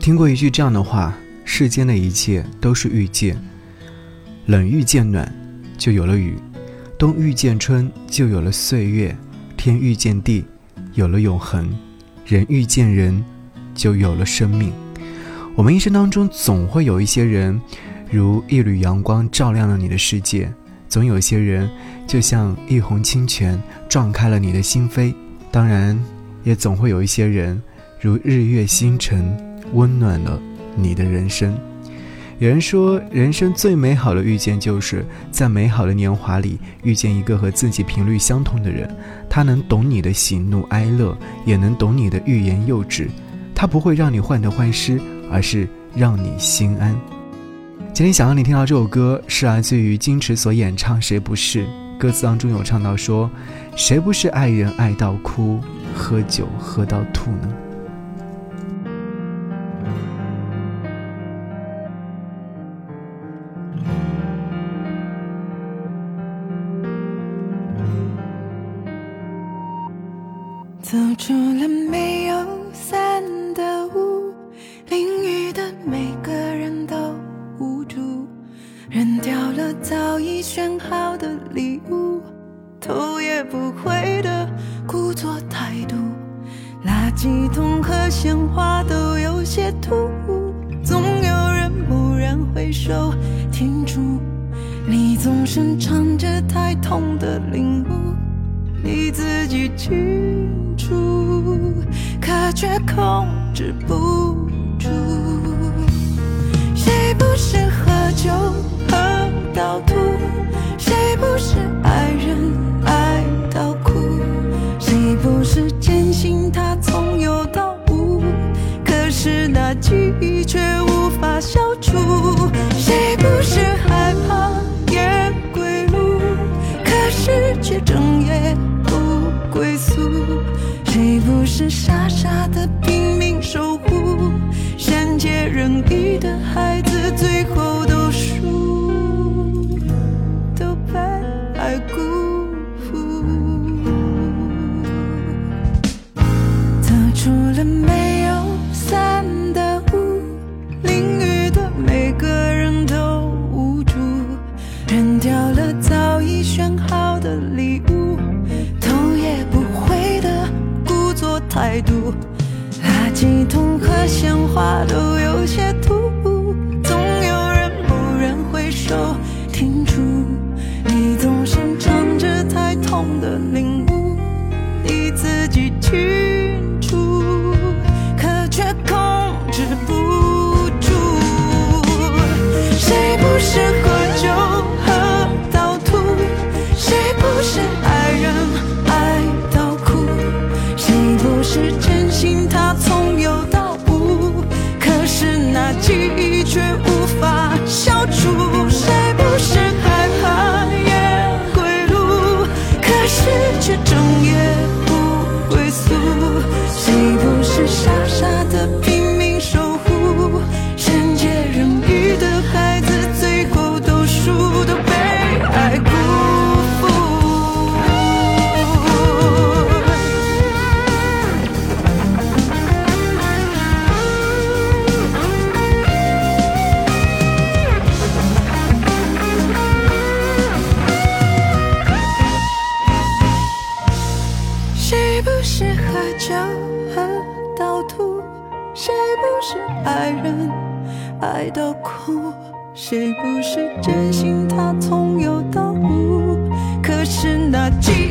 听过一句这样的话：世间的一切都是遇见，冷遇见暖，就有了雨；冬遇见春，就有了岁月；天遇见地，有了永恒；人遇见人，就有了生命。我们一生当中总会有一些人，如一缕阳光照亮了你的世界；总有些人，就像一泓清泉撞开了你的心扉。当然，也总会有一些人，如日月星辰，温暖了你的人生。有人说，人生最美好的遇见，就是在美好的年华里遇见一个和自己频率相同的人。他能懂你的喜怒哀乐，也能懂你的欲言又止。他不会让你患得患失。而是让你心安。今天想让你听到这首歌，是来自于金池所演唱《谁不是》。歌词当中有唱到说：“谁不是爱人爱到哭，喝酒喝到吐呢？”走出了没有伞的屋。淋雨的每个人都无助，扔掉了早已选好的礼物，头也不回的故作态度，垃圾桶和鲜花都有些突兀，总有人蓦然回首停住，你总是唱着太痛的领悟，你自己清楚，可却控制不住。谁不是喝酒喝到吐？谁不是爱人爱到哭？谁不是坚信他从有到无？可是那记忆却无法消除。谁不是归宿。谁不是傻傻的拼命守护？善解人意的孩子，最后都态度。垃圾桶和鲜花都有些突记忆却无笑到吐，谁不是爱人爱到哭，谁不是真心他从有到无？可是那记。